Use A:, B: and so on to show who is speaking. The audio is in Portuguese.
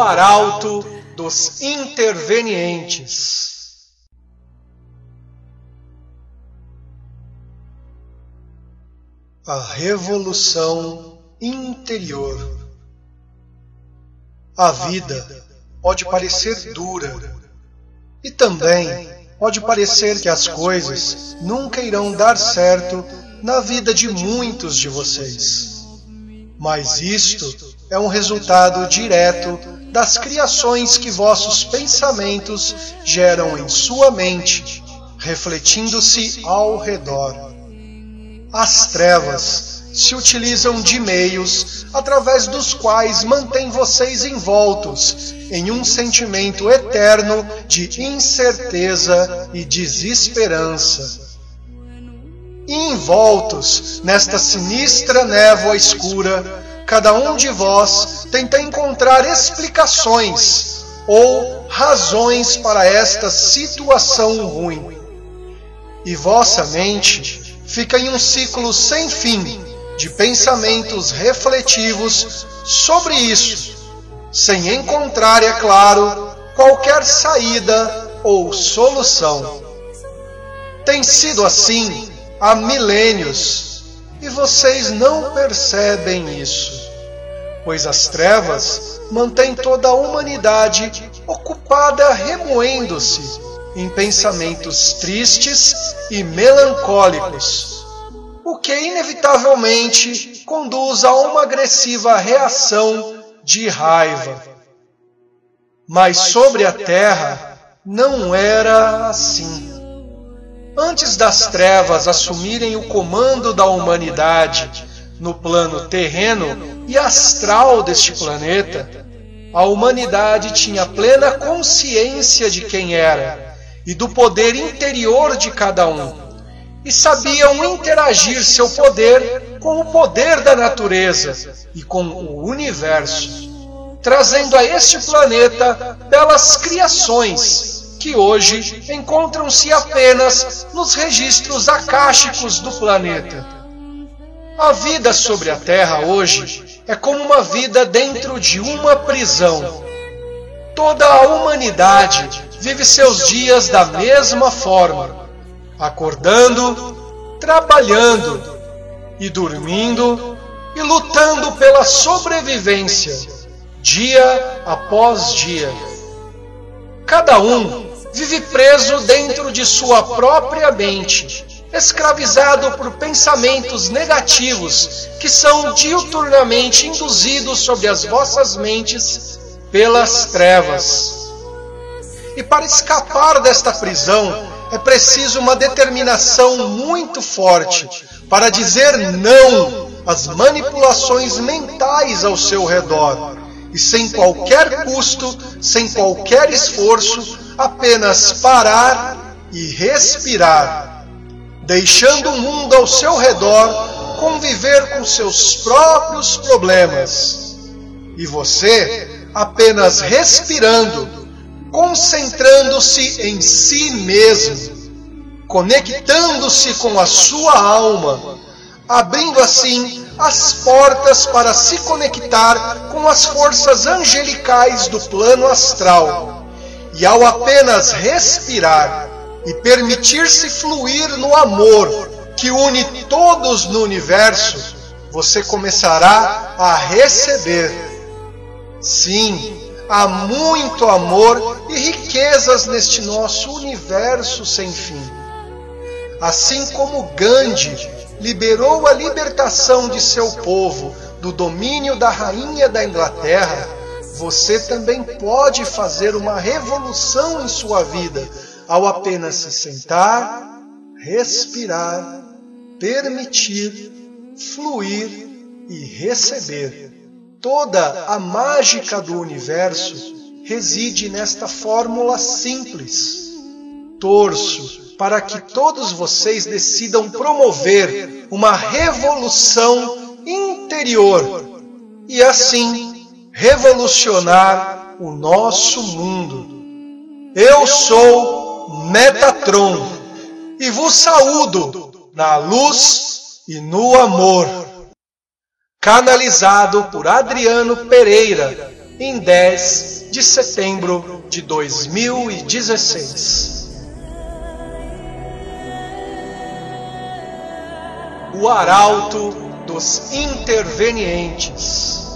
A: arauto dos intervenientes. A revolução interior. A vida pode parecer dura e também pode parecer que as coisas nunca irão dar certo na vida de muitos de vocês. Mas isto é um resultado direto das criações que vossos pensamentos geram em sua mente, refletindo-se ao redor. As trevas se utilizam de meios através dos quais mantêm vocês envoltos em um sentimento eterno de incerteza e desesperança. Envoltos nesta sinistra névoa escura, cada um de vós tenta encontrar explicações ou razões para esta situação ruim. E vossa mente fica em um ciclo sem fim de pensamentos refletivos sobre isso, sem encontrar, é claro, qualquer saída ou solução. Tem sido assim há milênios e vocês não percebem isso, pois as trevas mantêm toda a humanidade ocupada remoendo-se em pensamentos tristes e melancólicos, o que inevitavelmente conduz a uma agressiva reação de raiva. Mas sobre a terra não era assim. Antes das trevas assumirem o comando da humanidade no plano terreno e astral deste planeta, a humanidade tinha plena consciência de quem era e do poder interior de cada um, e sabiam interagir seu poder com o poder da natureza e com o universo, trazendo a este planeta belas criações que hoje encontram-se apenas nos registros akáshicos do planeta. A vida sobre a Terra hoje é como uma vida dentro de uma prisão. Toda a humanidade vive seus dias da mesma forma, acordando, trabalhando e dormindo e lutando pela sobrevivência, dia após dia. Cada um vive preso dentro de sua própria mente, escravizado por pensamentos negativos que são diuturnamente induzidos sobre as vossas mentes pelas trevas. E para escapar desta prisão, é preciso uma determinação muito forte para dizer não às manipulações mentais ao seu redor e sem qualquer custo, sem qualquer esforço, apenas parar e respirar, deixando o mundo ao seu redor conviver com seus próprios problemas. E você apenas respirando, concentrando-se em si mesmo, conectando-se com a sua alma, abrindo assim as portas para se conectar com as forças angelicais do plano astral e ao apenas respirar e permitir-se fluir no amor que une todos no universo, você começará a receber. Sim, há muito amor e riquezas neste nosso universo sem fim. Assim como Gandhi liberou a libertação de seu povo do domínio da rainha da Inglaterra, você também pode fazer uma revolução em sua vida ao apenas se sentar, respirar, permitir, fluir e receber. Toda a mágica do universo reside nesta fórmula simples. Torço para que todos vocês decidam promover uma revolução interior e assim revolucionar o nosso mundo. Eu sou Metatron e vos saúdo na luz e no amor. Canalizado por Adriano Pereira, em 10 de setembro de 2016. O Arauto dos Intervenientes.